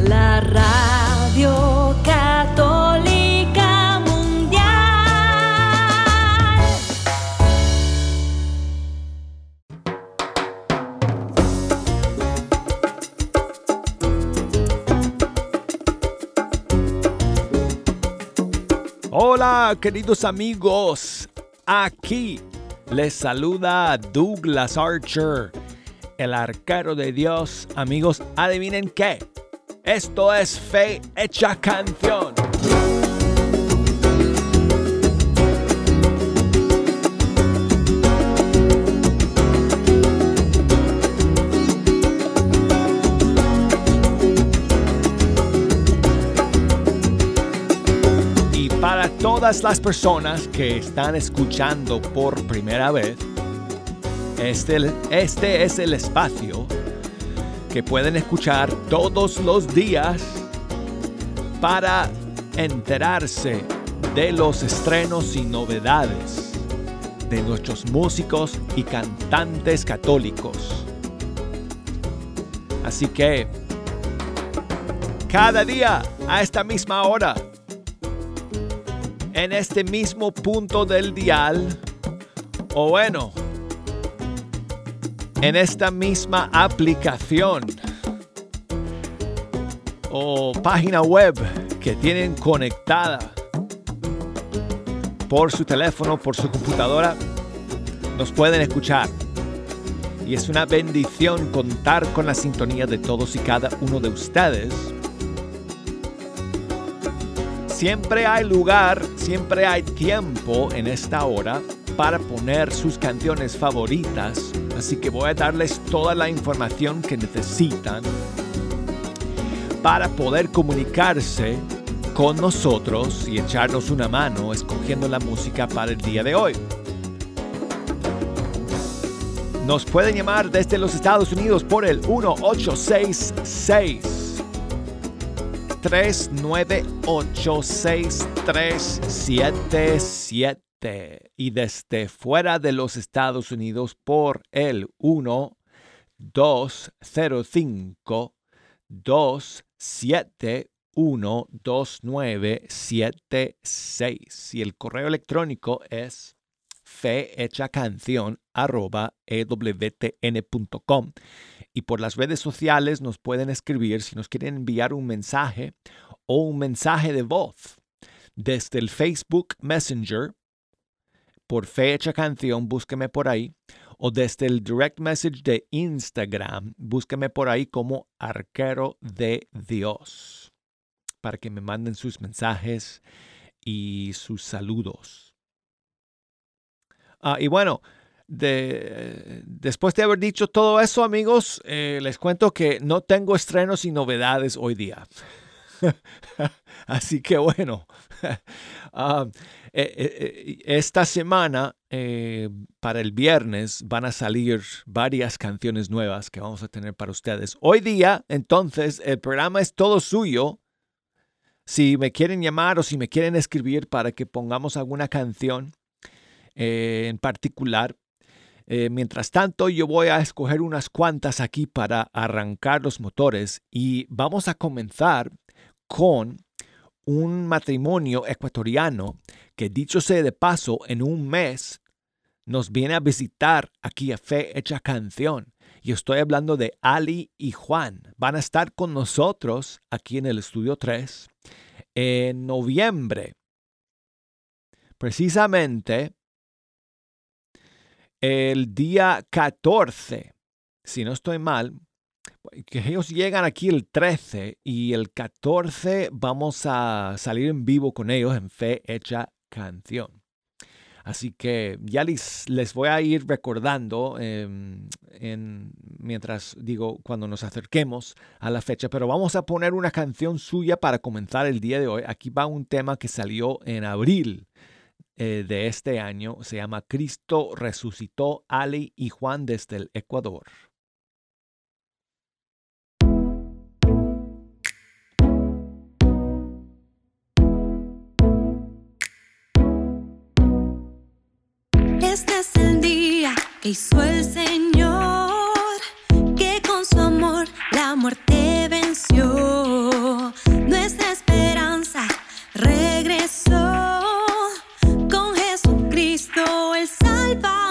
la radio católica mundial. Hola, queridos amigos. Aquí les saluda Douglas Archer, el arquero de Dios. Amigos, adivinen qué. Esto es Fe Hecha Canción. Y para todas las personas que están escuchando por primera vez, este, este es el espacio que pueden escuchar todos los días para enterarse de los estrenos y novedades de nuestros músicos y cantantes católicos. Así que, cada día a esta misma hora, en este mismo punto del dial, o bueno, en esta misma aplicación o página web que tienen conectada por su teléfono, por su computadora, nos pueden escuchar. Y es una bendición contar con la sintonía de todos y cada uno de ustedes. Siempre hay lugar, siempre hay tiempo en esta hora para poner sus canciones favoritas así que voy a darles toda la información que necesitan para poder comunicarse con nosotros y echarnos una mano escogiendo la música para el día de hoy. Nos pueden llamar desde los Estados Unidos por el 1866 398 6377 y desde fuera de los Estados Unidos por el 1 205 271 2976 y el correo electrónico es fehechacanción@ewtn.com y por las redes sociales nos pueden escribir si nos quieren enviar un mensaje o un mensaje de voz desde el Facebook Messenger por fecha canción, búsqueme por ahí. O desde el direct message de Instagram, búsqueme por ahí como arquero de Dios. Para que me manden sus mensajes y sus saludos. Ah, y bueno, después de haber dicho todo eso, amigos, eh, les cuento que no tengo estrenos y novedades hoy día. Así que bueno, ah, eh, eh, esta semana, para el viernes, van a salir varias canciones nuevas que vamos a tener para ustedes. Hoy día, entonces, el programa es todo suyo. Si me quieren llamar o si me quieren escribir para que pongamos alguna canción en particular, mientras tanto, yo voy a escoger unas cuantas aquí para arrancar los motores y vamos a comenzar con un matrimonio ecuatoriano que dicho sea de paso, en un mes nos viene a visitar aquí a Fe Hecha Canción. Y estoy hablando de Ali y Juan. Van a estar con nosotros aquí en el Estudio 3 en noviembre. Precisamente el día 14, si no estoy mal, que ellos llegan aquí el 13 y el 14 vamos a salir en vivo con ellos en Fe Hecha Canción. Así que ya les, les voy a ir recordando em, en, mientras digo cuando nos acerquemos a la fecha, pero vamos a poner una canción suya para comenzar el día de hoy. Aquí va un tema que salió en abril eh, de este año, se llama Cristo resucitó Ali y Juan desde el Ecuador. es el día que hizo el Señor, que con su amor la muerte venció. Nuestra esperanza regresó con Jesucristo el Salvador.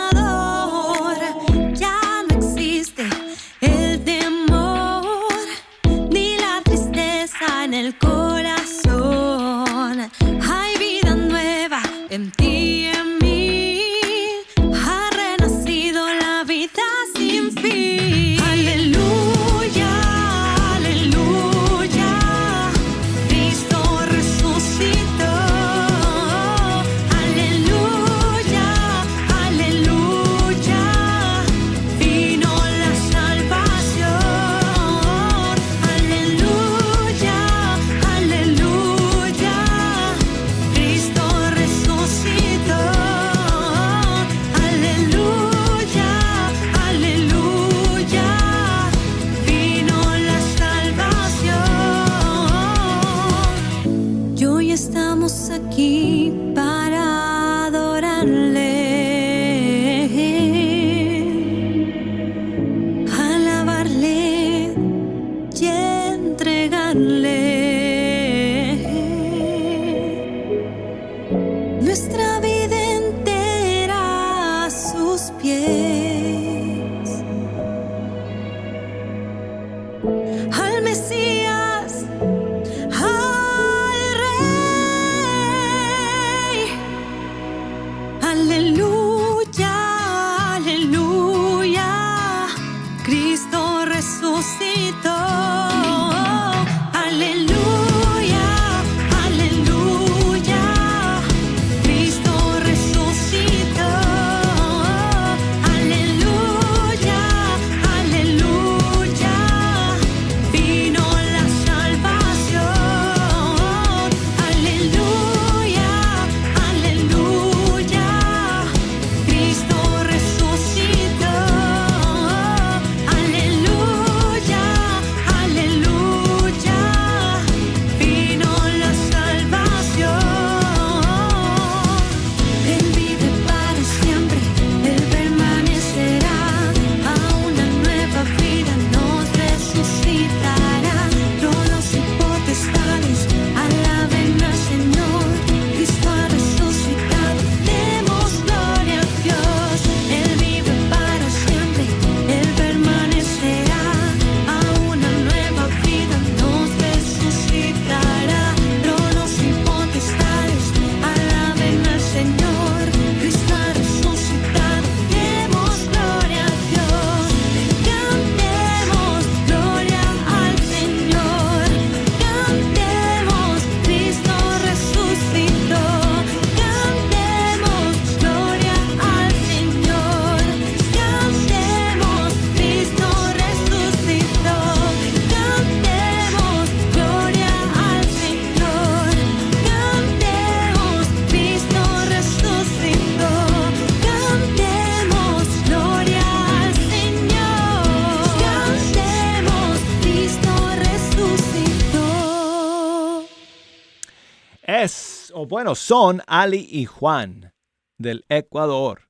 Bueno, son Ali y Juan del Ecuador.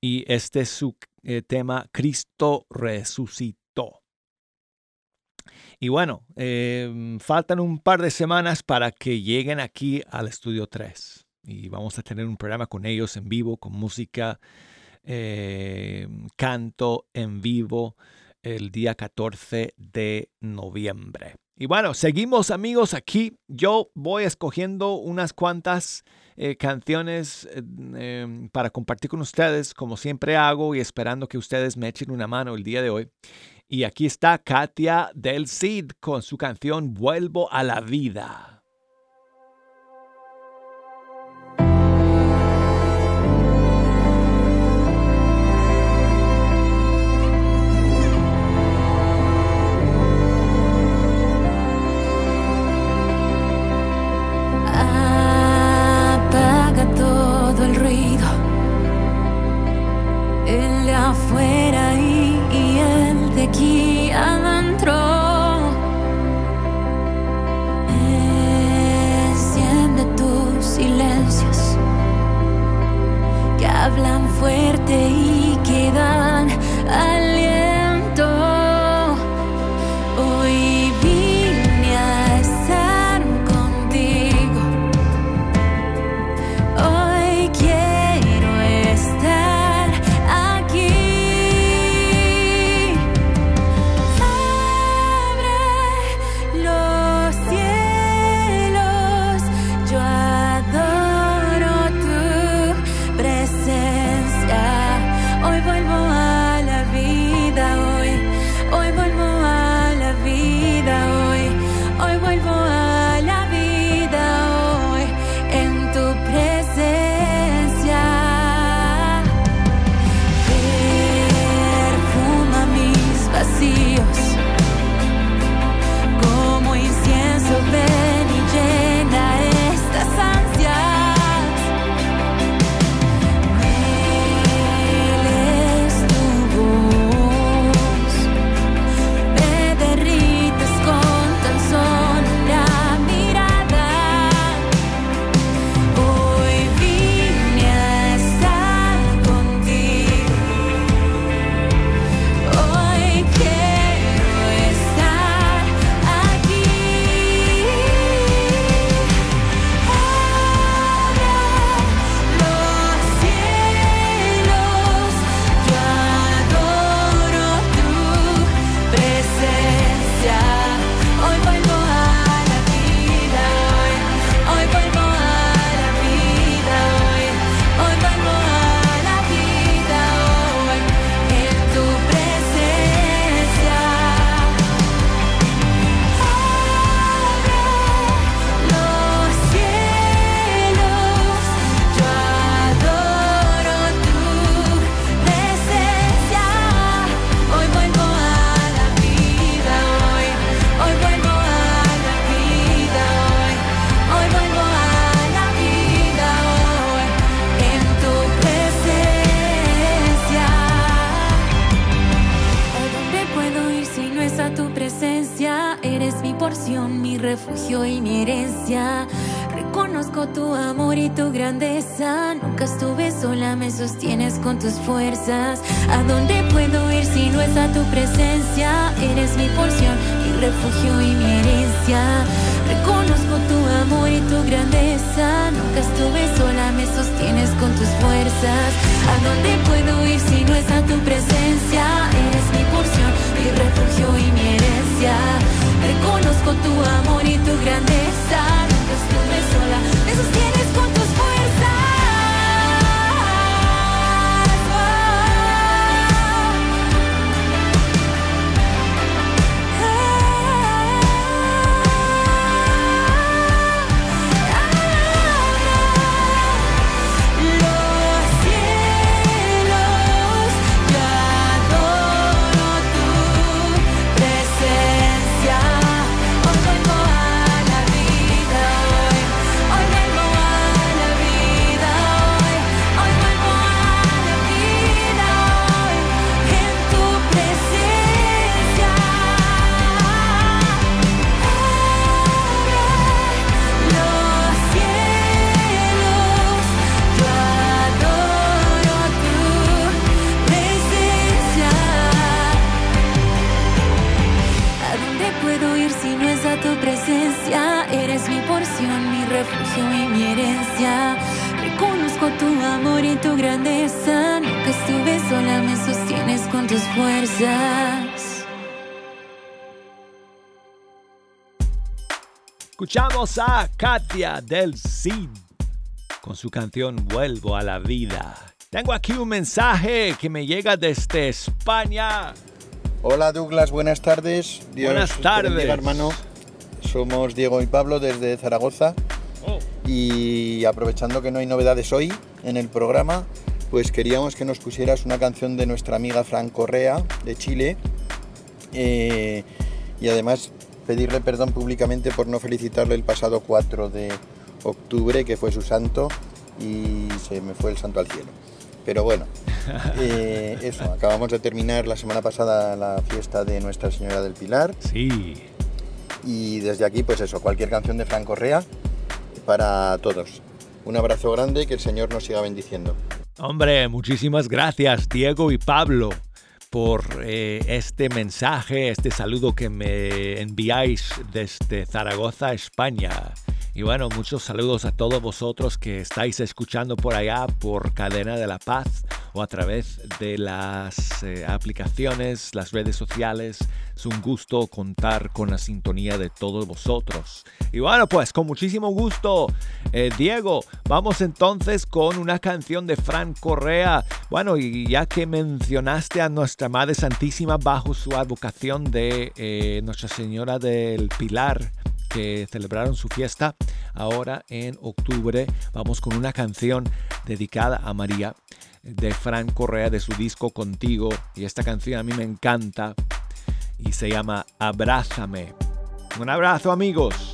Y este es su eh, tema, Cristo resucitó. Y bueno, em, faltan un par de semanas para que lleguen aquí al estudio 3. Y vamos a tener un programa con ellos en vivo, con música, em, canto en vivo el día 14 de noviembre. Y bueno, seguimos amigos aquí. Yo voy escogiendo unas cuantas eh, canciones eh, em, para compartir con ustedes, como siempre hago, y esperando que ustedes me echen una mano el día de hoy. Y aquí está Katia del Cid con su canción Vuelvo a la vida. tu amor y tu grandeza. Nunca estuve sola, me sostienes con tus fuerzas. ¿A dónde puedo ir si no es a tu presencia? Eres mi porción, mi refugio y mi herencia. Reconozco tu amor y tu grandeza. Nunca estuve sola, me sostienes con tus fuerzas. ¿A dónde puedo ir si no es a tu presencia? Eres mi porción, mi refugio y mi herencia. Reconozco tu amor y tu grandeza sola. Me sostienes con tu privilegio y mi herencia. Reconozco tu amor y tu grandeza. Nunca estuve sola, me sostienes con tus fuerzas. Escuchamos a Katia del Cid con su canción Vuelvo a la vida. Tengo aquí un mensaje que me llega desde España. Hola Douglas, buenas tardes. Dios buenas tardes. Bendiga, hermano. Somos Diego y Pablo desde Zaragoza y aprovechando que no hay novedades hoy en el programa, pues queríamos que nos pusieras una canción de nuestra amiga Fran Correa de Chile. Eh, y además pedirle perdón públicamente por no felicitarle el pasado 4 de octubre, que fue su santo, y se me fue el santo al cielo. Pero bueno, eh, eso, acabamos de terminar la semana pasada la fiesta de Nuestra Señora del Pilar. Sí. Y desde aquí, pues eso, cualquier canción de Fran Correa para todos. Un abrazo grande y que el Señor nos siga bendiciendo. Hombre, muchísimas gracias Diego y Pablo por eh, este mensaje, este saludo que me enviáis desde Zaragoza, España. Y bueno, muchos saludos a todos vosotros que estáis escuchando por allá por Cadena de la Paz o a través de las eh, aplicaciones, las redes sociales. Es un gusto contar con la sintonía de todos vosotros. Y bueno, pues con muchísimo gusto, eh, Diego, vamos entonces con una canción de Fran Correa. Bueno, y ya que mencionaste a nuestra Madre Santísima bajo su advocación de eh, Nuestra Señora del Pilar, que celebraron su fiesta ahora en octubre. Vamos con una canción dedicada a María de Fran Correa de su disco Contigo. Y esta canción a mí me encanta y se llama Abrázame. Un abrazo amigos.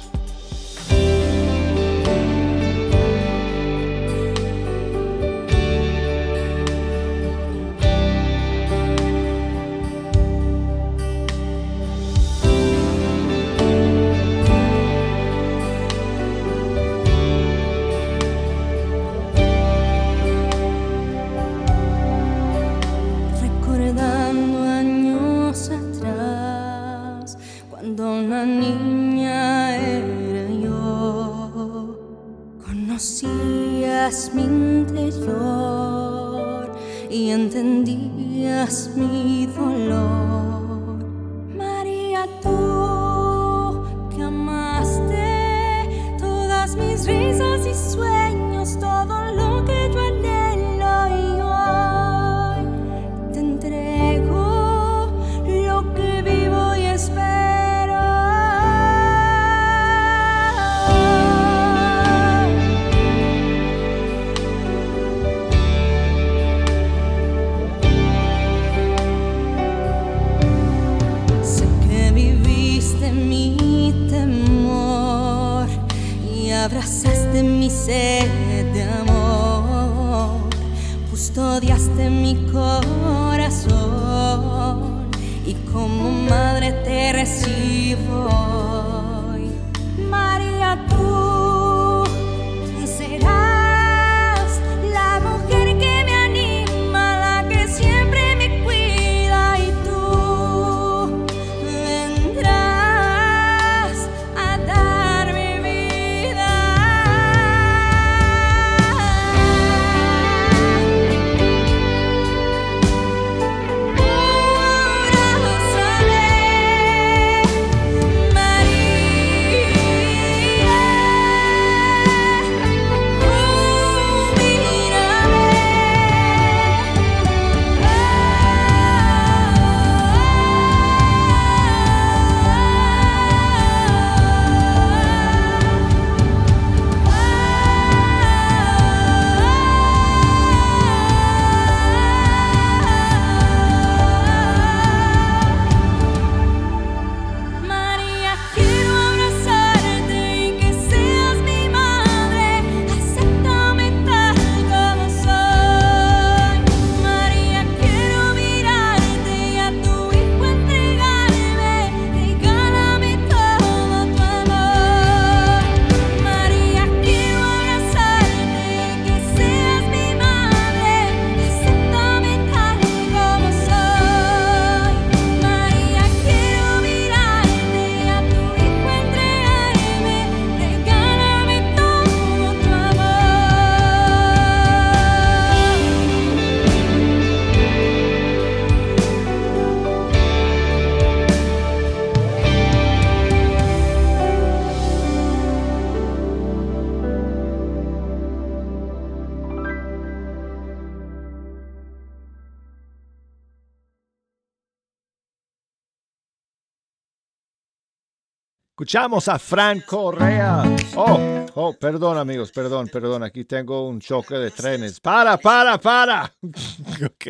Escuchamos a Fran Correa. Oh, oh, perdón amigos, perdón, perdón. Aquí tengo un choque de trenes. Para, para, para. ok.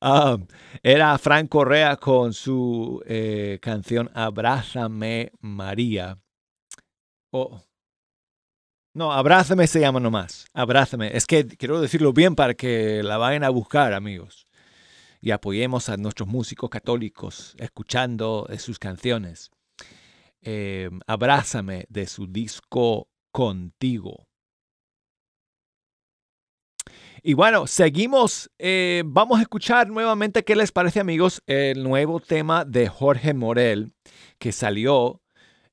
Um, era Fran Correa con su eh, canción Abrázame María. Oh. No, Abrázame se llama nomás. Abrázame. Es que quiero decirlo bien para que la vayan a buscar, amigos. Y apoyemos a nuestros músicos católicos escuchando sus canciones. Eh, Abrázame de su disco Contigo. Y bueno, seguimos. Eh, vamos a escuchar nuevamente qué les parece, amigos, el nuevo tema de Jorge Morel que salió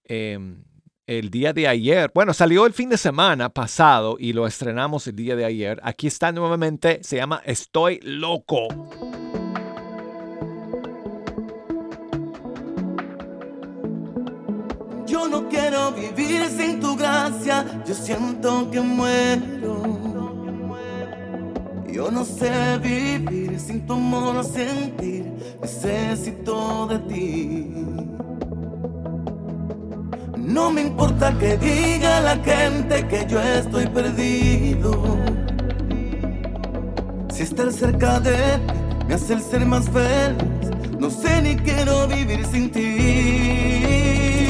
em, el día de ayer. Bueno, salió el fin de semana pasado y lo estrenamos el día de ayer. Aquí está nuevamente, se llama Estoy loco. Yo no quiero vivir sin tu gracia, yo siento que muero. Yo no sé vivir sin tu amor, sentir, necesito de ti. No me importa que diga la gente que yo estoy perdido. Si estar cerca de ti me hace el ser más feliz, no sé ni quiero vivir sin ti.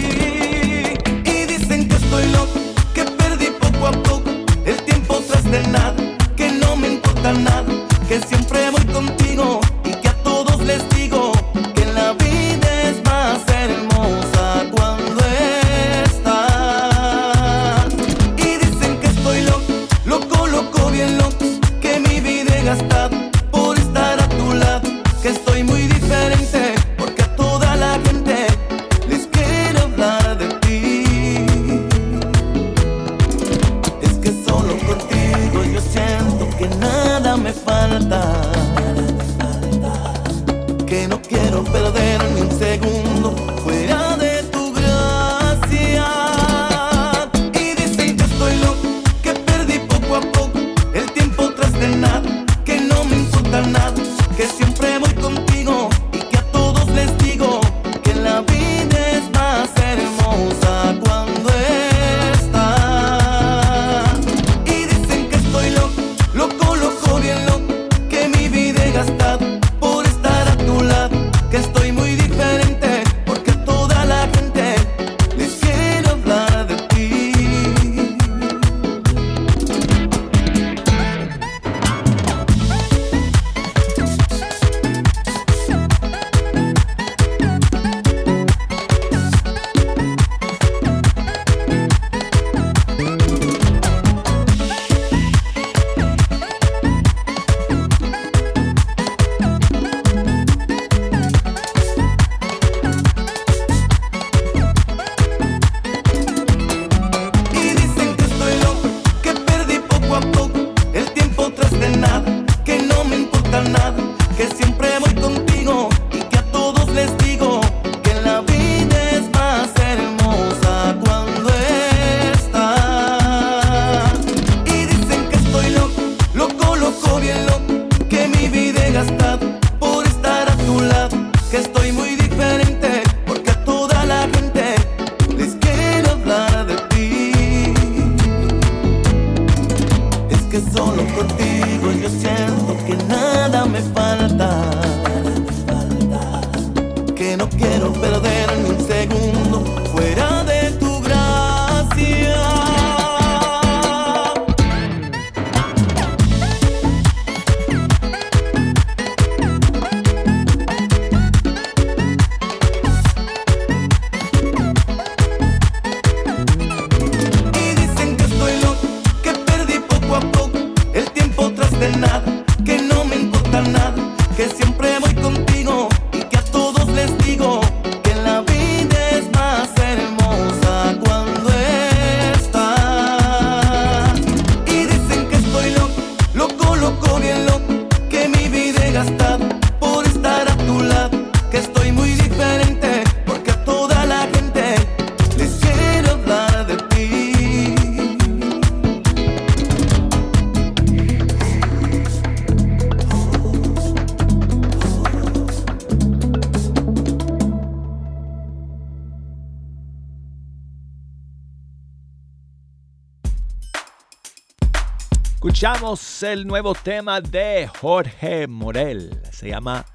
Escuchamos el nuevo tema de Jorge Morel. Se llama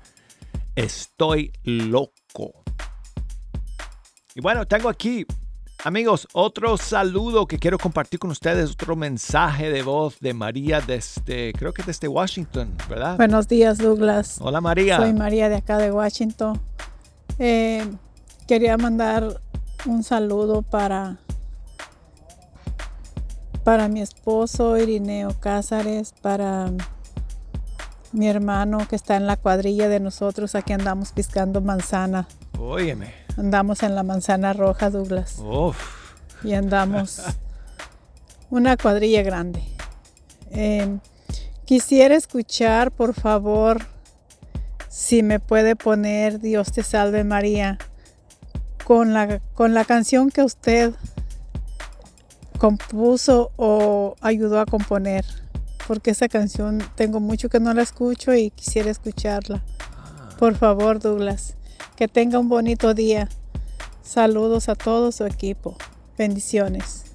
Estoy loco. Y bueno, tengo aquí, amigos, otro saludo que quiero compartir con ustedes, otro mensaje de voz de María desde, creo que desde Washington, ¿verdad? Buenos días, Douglas. Hola María. Soy María de acá de Washington. Eh, quería mandar un saludo para para mi esposo Irineo Cázares, para mi hermano que está en la cuadrilla de nosotros, aquí andamos piscando manzana. Óyeme. Andamos en la manzana roja, Douglas. Uf. Y andamos una cuadrilla grande. Eh, quisiera escuchar, por favor, si me puede poner Dios te salve María con la, con la canción que usted compuso o ayudó a componer. Porque esa canción tengo mucho que no la escucho y quisiera escucharla. Por favor, Douglas, que tenga un bonito día. Saludos a todo su equipo. Bendiciones.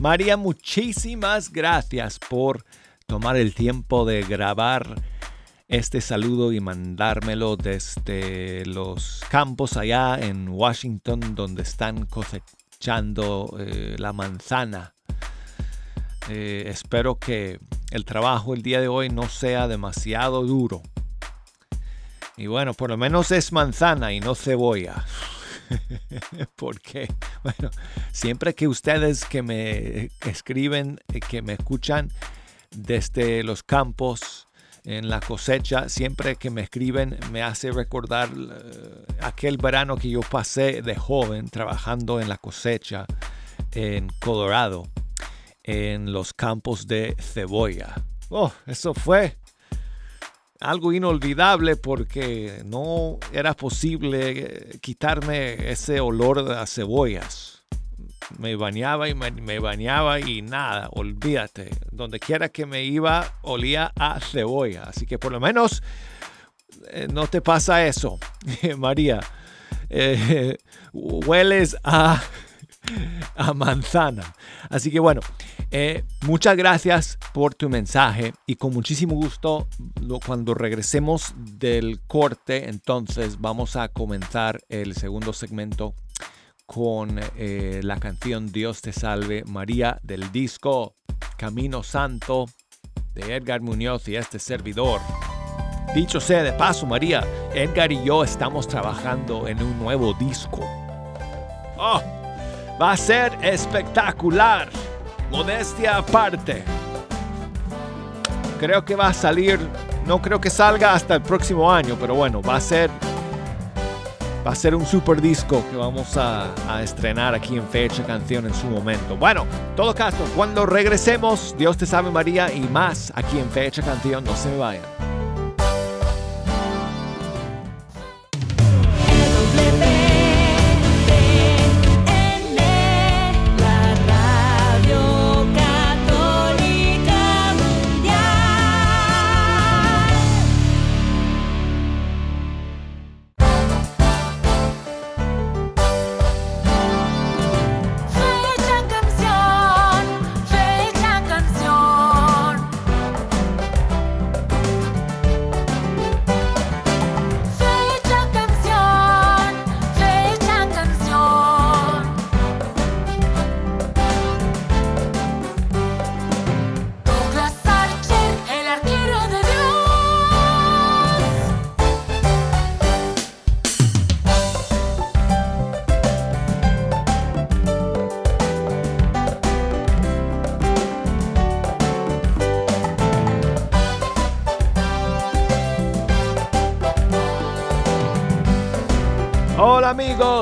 María, muchísimas gracias por tomar el tiempo de grabar este saludo y mandármelo desde los campos allá en Washington donde están cosechando eh, la manzana. Eh, espero que el trabajo el día de hoy no sea demasiado duro. Y bueno, por lo menos es manzana y no cebolla. Porque, bueno, siempre que ustedes que me escriben, eh, que me escuchan desde los campos, en la cosecha, siempre que me escriben me hace recordar uh, aquel verano que yo pasé de joven trabajando en la cosecha en Colorado, en los campos de cebolla. Oh, eso fue algo inolvidable porque no era posible quitarme ese olor a cebollas me bañaba y me, bañaba y nada, olvídate. Donde quiera que me iba, olía a cebolla. Así que por lo menos eh, no te pasa eso, María. Eh, hueles a, a manzana. Así que bueno, eh, muchas gracias por tu mensaje y con muchísimo gusto cuando regresemos del corte, entonces vamos a comenzar el segundo segmento con eh, la canción Dios te salve María del disco Camino Santo de Edgar Muñoz y este servidor. Dicho sea de paso, María, Edgar y yo estamos trabajando en un nuevo disco. ¡Oh! Va a ser espectacular. Modestia aparte. Creo que va a salir, no creo que salga hasta el próximo año, pero bueno, va a ser va a ser un super disco que vamos a, estrenar aquí en Fecha Canción en su momento. Bueno, todo caso, cuando regresemos, Dios te sabe María y más aquí en Fecha Canción, no se me vayan.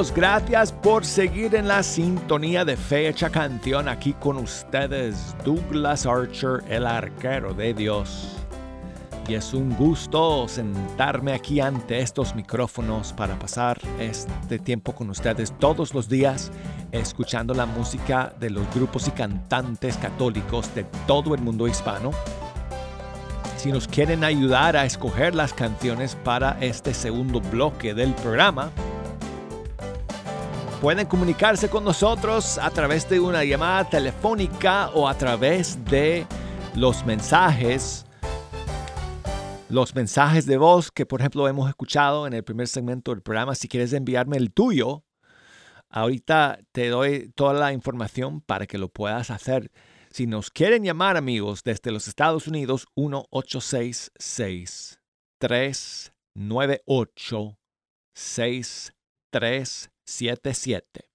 Gracias por seguir en la sintonía de Fecha Canción aquí con ustedes, Douglas Archer, el arquero de Dios. Y es un gusto sentarme aquí ante estos micrófonos para pasar este tiempo con ustedes todos los días, escuchando la música de los grupos y cantantes católicos de todo el mundo hispano. Si nos quieren ayudar a escoger las canciones para este segundo bloque del programa, Pueden comunicarse con nosotros a través de una llamada telefónica o a través de los mensajes, los mensajes de voz que por ejemplo hemos escuchado en el primer segmento del programa. Si quieres enviarme el tuyo, ahorita te doy toda la información para que lo puedas hacer. Si nos quieren llamar amigos desde los Estados Unidos, 1866 398 6377.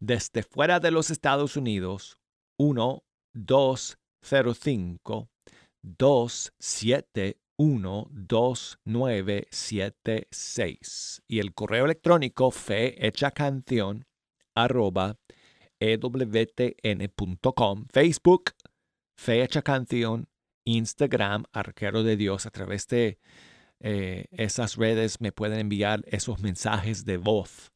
Desde fuera de los Estados Unidos, 1 205 271 2976 y el correo electrónico fe hecha canción arroba ewtn.com, Facebook, Fe Hecha Canción, Instagram, Arquero de Dios. A través de eh, esas redes me pueden enviar esos mensajes de voz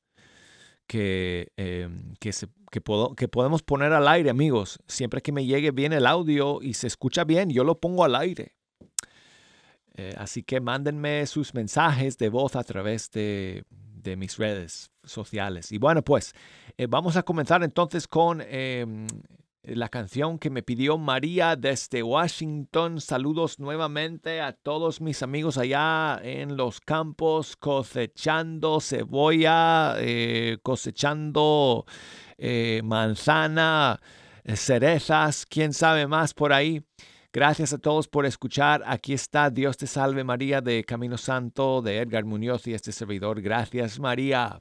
que, em, que, se, que, puedo, que podemos poner al aire, amigos. Siempre que me llegue bien el audio y se escucha bien, yo lo pongo al aire. Eh, así que mándenme sus mensajes de voz a través de, de mis redes sociales. Y bueno, pues eh, vamos a comenzar entonces con em, la canción que me pidió María desde Washington. Saludos nuevamente a todos mis amigos allá en los campos cosechando cebolla, eh, cosechando eh, manzana, cerezas, quién sabe más por ahí. Gracias a todos por escuchar. Aquí está Dios te salve María de Camino Santo de Edgar Muñoz y este servidor. Gracias María.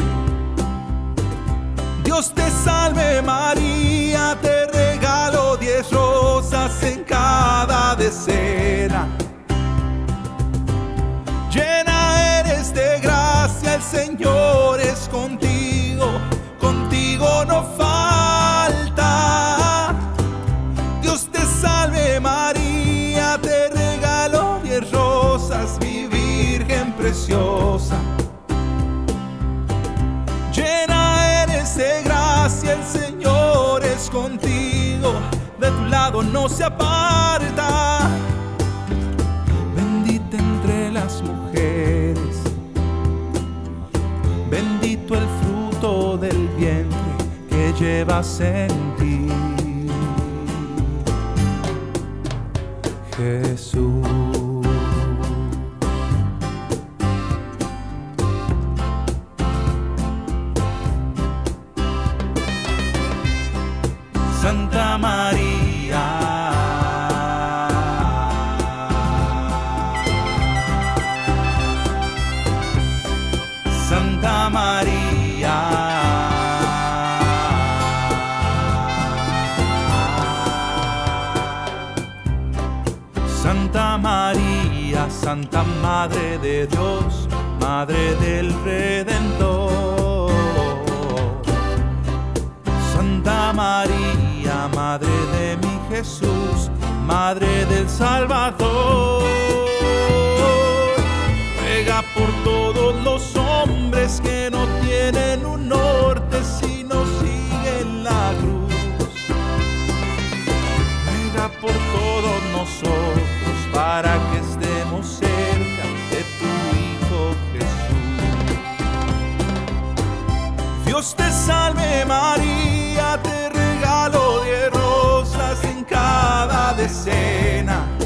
Dios te salve María, te regalo diez rosas en cada decena. Llena eres de gracia, el Señor es contigo, contigo no falta. Tu lado no se aparta. Bendita entre las mujeres, bendito el fruto del vientre que llevas en ti. Jesús. Santa María. Santa María. Santa María, Santa Madre de Dios, Madre del Redentor. Santa María, Jesús, Madre del Salvador. Ruega por todos los hombres que no tienen un norte si no siguen la cruz. Ruega por todos nosotros para que estemos cerca de tu Hijo Jesús. Dios te salve María, te decena.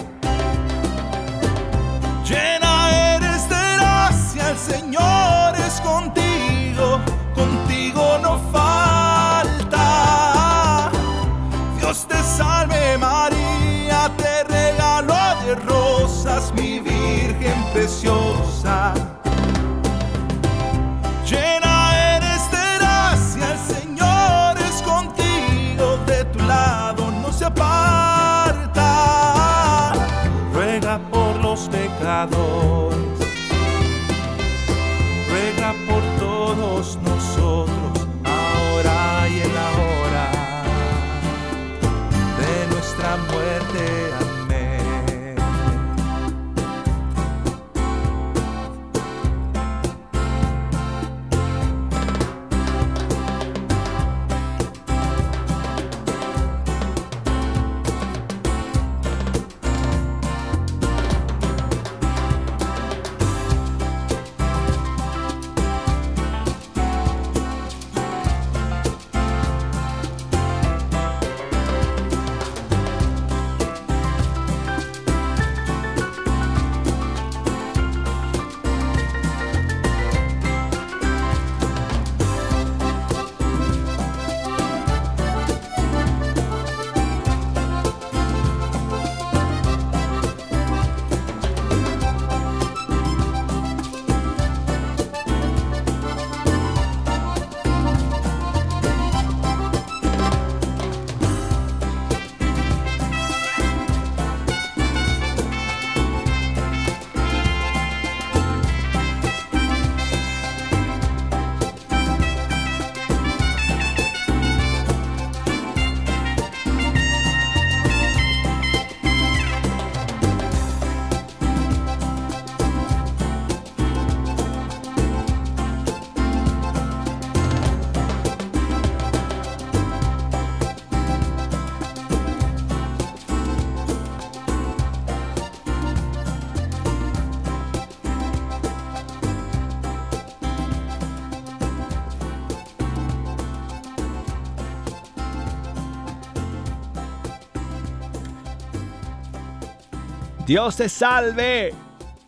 Dios te salve.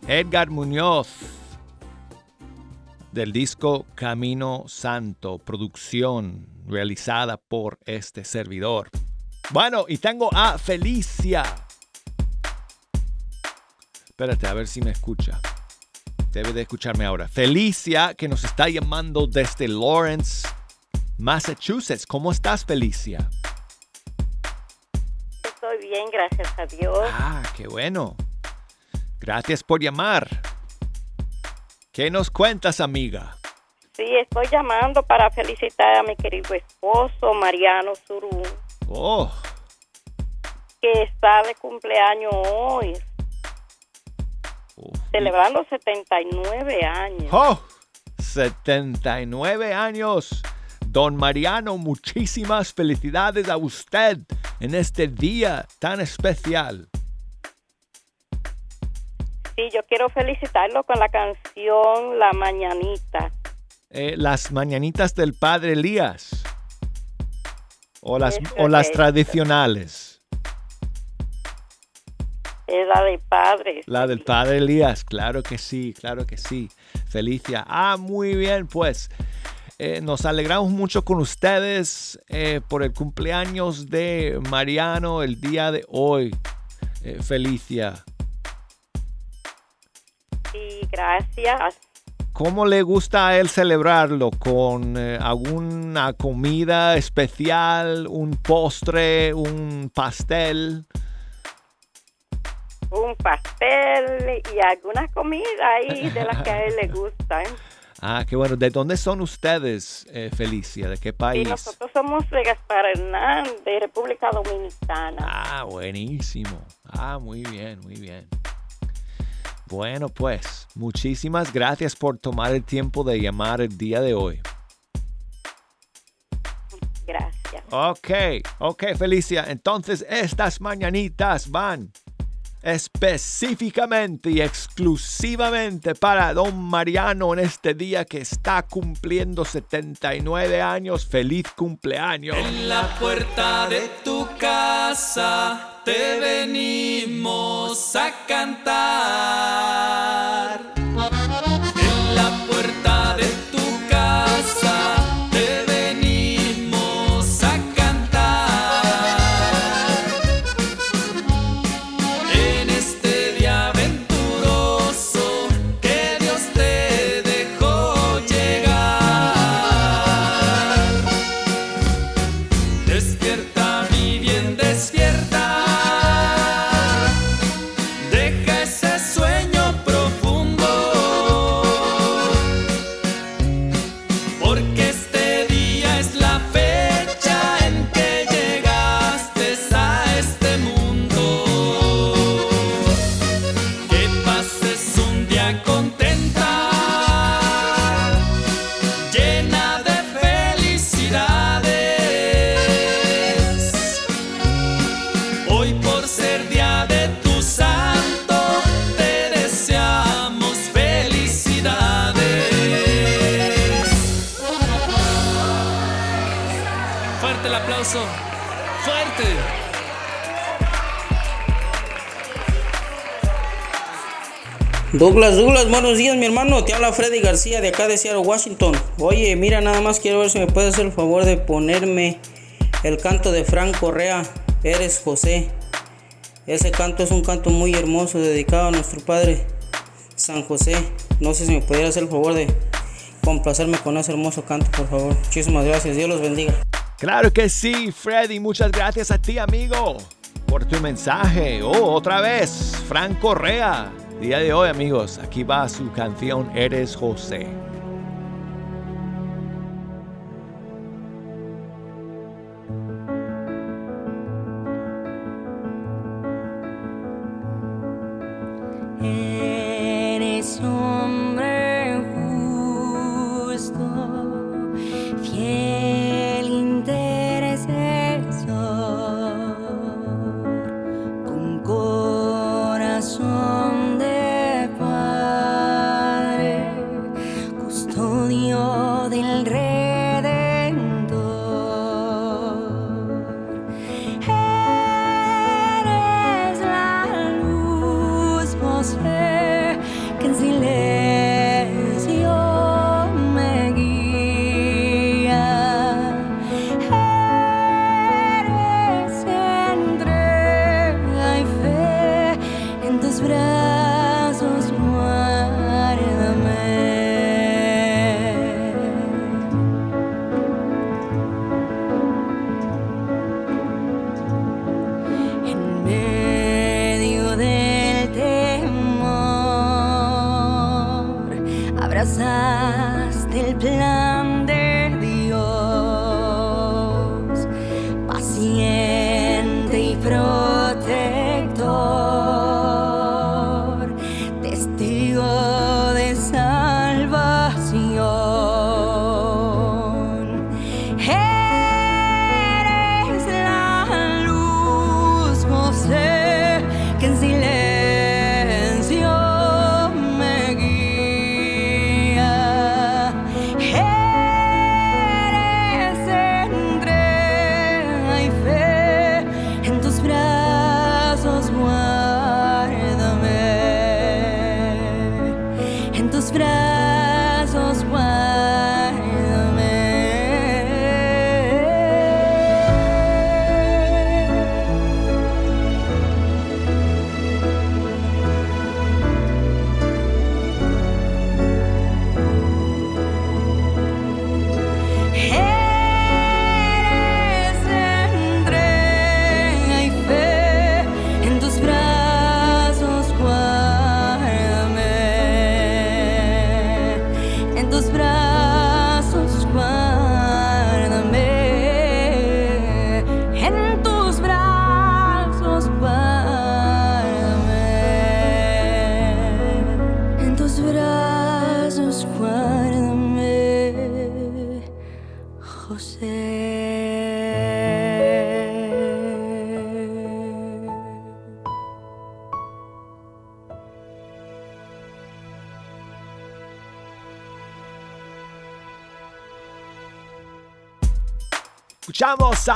Edgar Muñoz. Del disco Camino Santo, producción realizada por este servidor. Bueno, y tengo a Felicia. Espérate, a ver si me escucha. Debe de escucharme ahora. Felicia, que nos está llamando desde Lawrence, Massachusetts. ¿Cómo estás, Felicia? Bien, gracias a Dios. Ah, qué bueno. Gracias por llamar. ¿Qué nos cuentas, amiga? Sí, estoy llamando para felicitar a mi querido esposo, Mariano Surún, Oh, que está de cumpleaños hoy, oh, celebrando 79 años. oh, 79 años. Don Mariano, muchísimas felicidades a usted en este día tan especial. Sí, yo quiero felicitarlo con la canción La Mañanita. Eh, las mañanitas del padre Elías. O las, Eso o las es. tradicionales. Es la de padres. La del padre Elías, claro que sí, claro que sí. Felicia. Ah, muy bien, pues. Eh, nos alegramos mucho con ustedes eh, por el cumpleaños de Mariano el día de hoy. Eh, Felicia. Sí, gracias. ¿Cómo le gusta a él celebrarlo? ¿Con alguna comida especial, un postre, un pastel? Un pastel y alguna comida ahí de las que a él le gustan. Ah, qué bueno. ¿De dónde son ustedes, eh, Felicia? ¿De qué Y país? nosotros somos de Gaspar Hernández, de República Dominicana. Ah, buenísimo. Ah, muy bien, muy bien. Bueno, pues, muchísimas gracias por tomar el tiempo de llamar el día de hoy. Gracias. Ok, ok, Felicia. Entonces, estas mañanitas van específicamente y exclusivamente para don Mariano en este día que está cumpliendo 79 años. Feliz cumpleaños. En la puerta de tu casa te venimos a cantar. Douglas, Douglas, buenos días, mi hermano. Te habla Freddy García de acá de Seattle, Washington. Oye, mira, nada más quiero ver si me puedes hacer el favor de ponerme el canto de Frank Correa. Eres José. Ese canto es un canto muy hermoso dedicado a nuestro Padre San José. No sé si me pudiera hacer el favor de complacerme con ese hermoso canto, por favor. Muchísimas gracias. Dios los bendiga. Claro que sí, Freddy. Muchas gracias a ti, amigo, por tu mensaje. Oh, otra vez, Frank Correa. Día de hoy, amigos, aquí va su canción Eres José.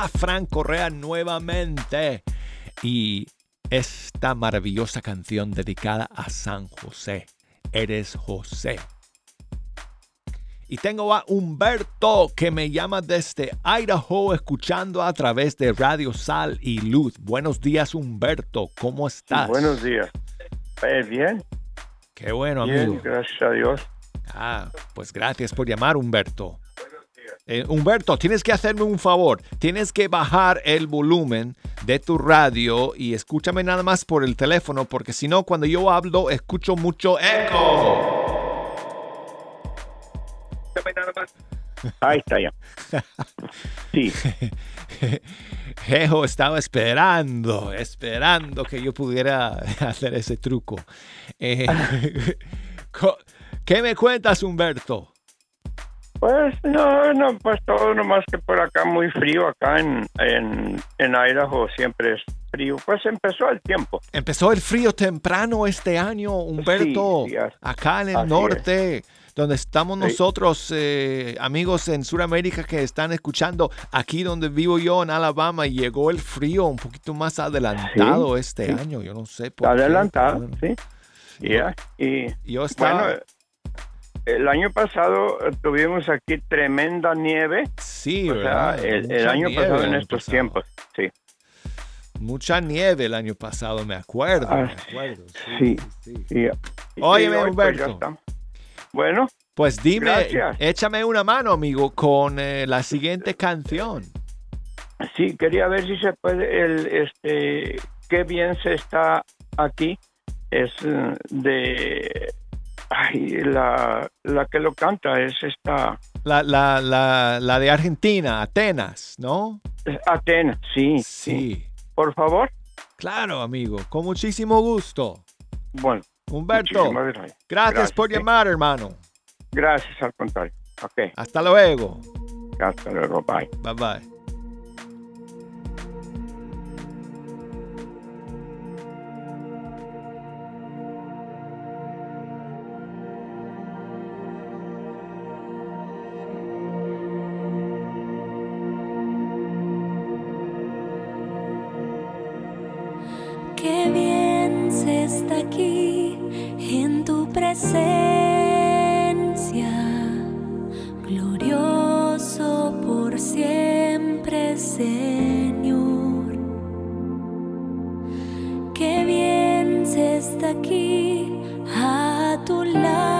Frank Correa nuevamente y esta maravillosa canción dedicada a San José. Eres José. Y tengo a Humberto que me llama desde Idaho escuchando a través de Radio Sal y Luz. Buenos días Humberto, ¿cómo estás? Buenos días. Eh, bien, Qué bueno bien, amigo. gracias a Dios. Ah, pues gracias por llamar Humberto. Eh, Humberto, tienes que hacerme un favor. Tienes que bajar el volumen de tu radio y escúchame nada más por el teléfono, porque si no, cuando yo hablo, escucho mucho eco. Ahí está ya. Sí, Jejo estaba esperando, esperando que yo pudiera hacer ese truco. Eh, ¿Qué me cuentas, Humberto? Pues no, no, pues todo nomás que por acá muy frío, acá en, en, en Idaho siempre es frío. Pues empezó el tiempo. Empezó el frío temprano este año, Humberto. Sí, sí, acá en el norte. donde estamos nosotros, eh, amigos en Sudamérica que están escuchando, aquí donde vivo yo en Alabama, llegó el frío un poquito más adelantado este sí. año. Yo no sé por qué, Adelantado, sí. Ya, Y Yo estaba... bueno, el año pasado eh, tuvimos aquí tremenda nieve. Sí, o sea, ¿verdad? el, año pasado en estos pasado. tiempos, sí. Mucha nieve el año pasado, me acuerdo. Ah, me acuerdo. Sí, sí. Y- y Óyeme, hoy, pues, Humberto. Bueno, Pues dime, Gracias. échame una mano, amigo, con eh, la siguiente canción. sí, quería ver si se puede, el, este, qué bien se está aquí, es eh, de, ay, la, la que lo canta es esta, La, la, la, la de Argentina, Atenas, ¿no? Atenas, sí, Sí. por favor. Claro, amigo, con muchísimo gusto. Bueno, Humberto, gracias. gracias, por sí. llamar, hermano. Gracias, al contrario. Ok, Hasta luego. hasta luego, bye. Bye bye. Aquí a tu lado,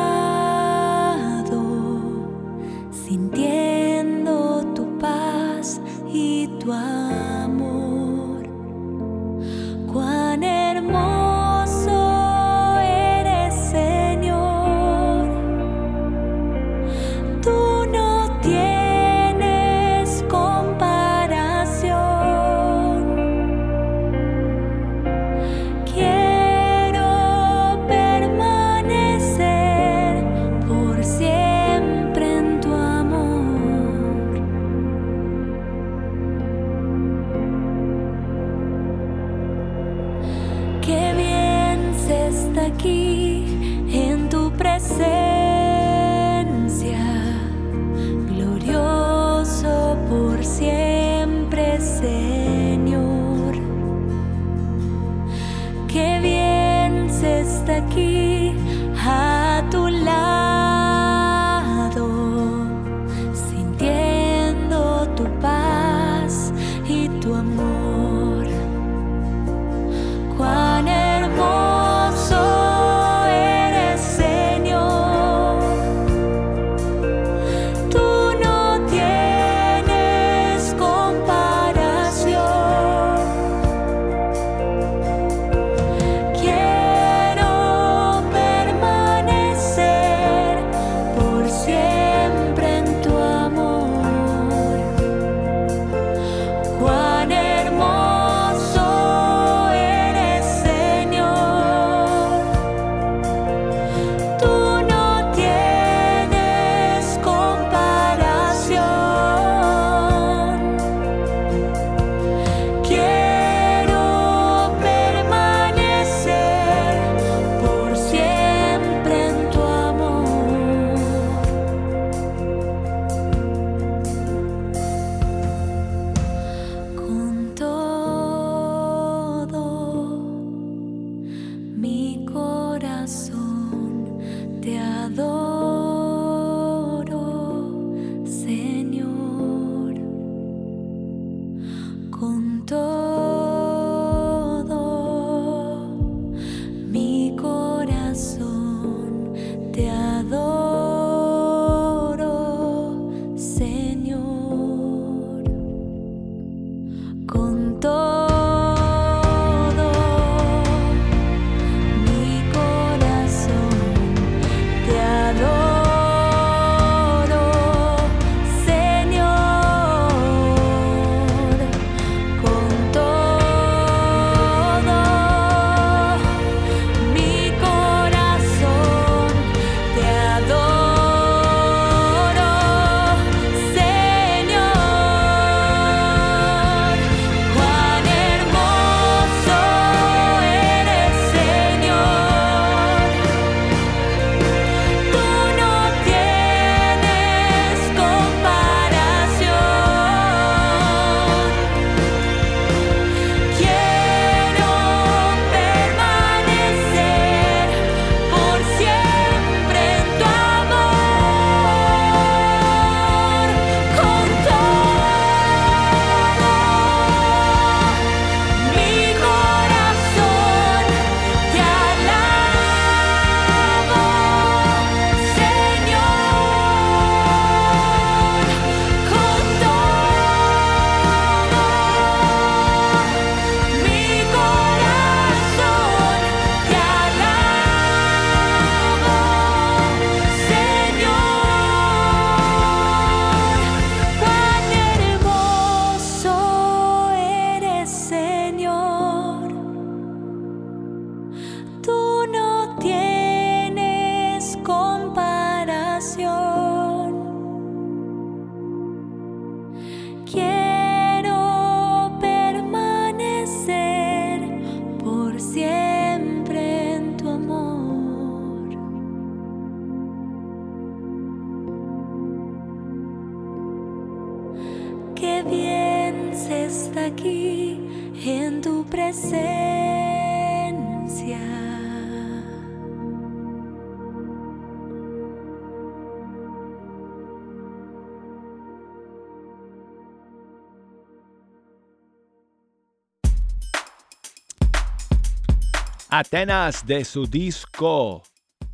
Atenas de su disco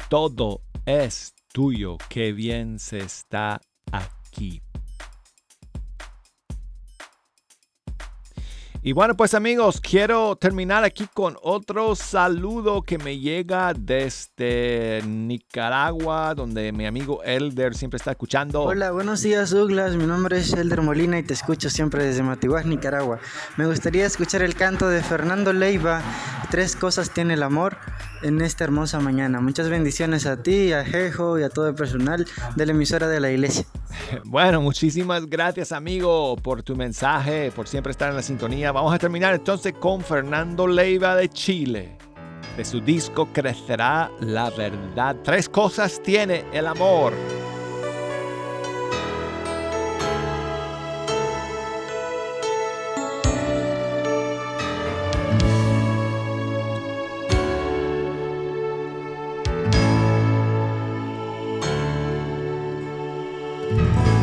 Todo es tuyo, qué bien se está aquí. Y bueno, pues amigos, quiero terminar aquí con otro saludo que me llega desde Nicaragua, donde mi amigo Elder siempre está escuchando. Hola, buenos días Douglas, mi nombre es Elder Molina y te escucho siempre desde Matiguás, Nicaragua. Me gustaría escuchar el canto de Fernando Leiva, Tres cosas tiene el amor, en esta hermosa mañana. Muchas bendiciones a ti, a Jejo y a todo el personal de la emisora de la iglesia. Bueno, muchísimas gracias amigo por tu mensaje, por siempre estar en la sintonía. Vamos a terminar entonces con Fernando Leiva de Chile. De su disco Crecerá la verdad. Tres cosas tiene el amor.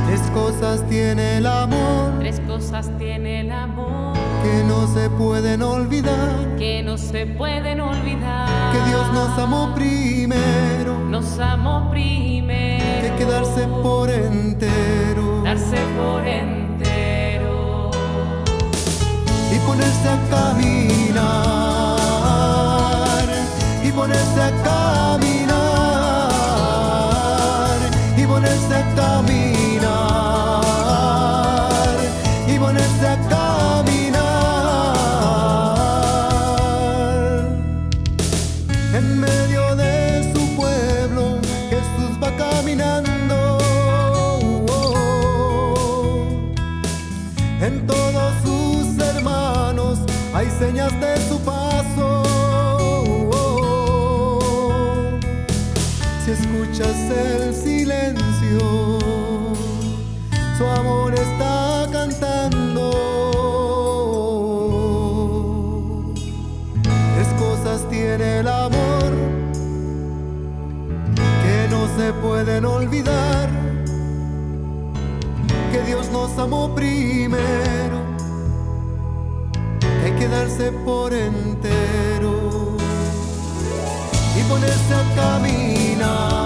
Tres cosas tiene el amor Tres cosas tiene el amor que no se pueden olvidar. que no se pueden olvidar. Que Dios nos amó primero, Nos amó primero. que quedarse por entero Darse por entero. y ponerse a caminar y ponerse a caminar y ponerse a caminar hay señas de su paso. Si escuchas el silencio, su amor está cantando. Tres cosas tiene el amor que no se pueden olvidar que Dios nos amó primero, darse por entero y ponerse a caminar,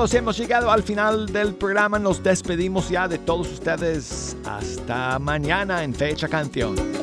Hemos llegado al final del programa. Nos despedimos ya de todos ustedes. Hasta mañana en Fecha Canción.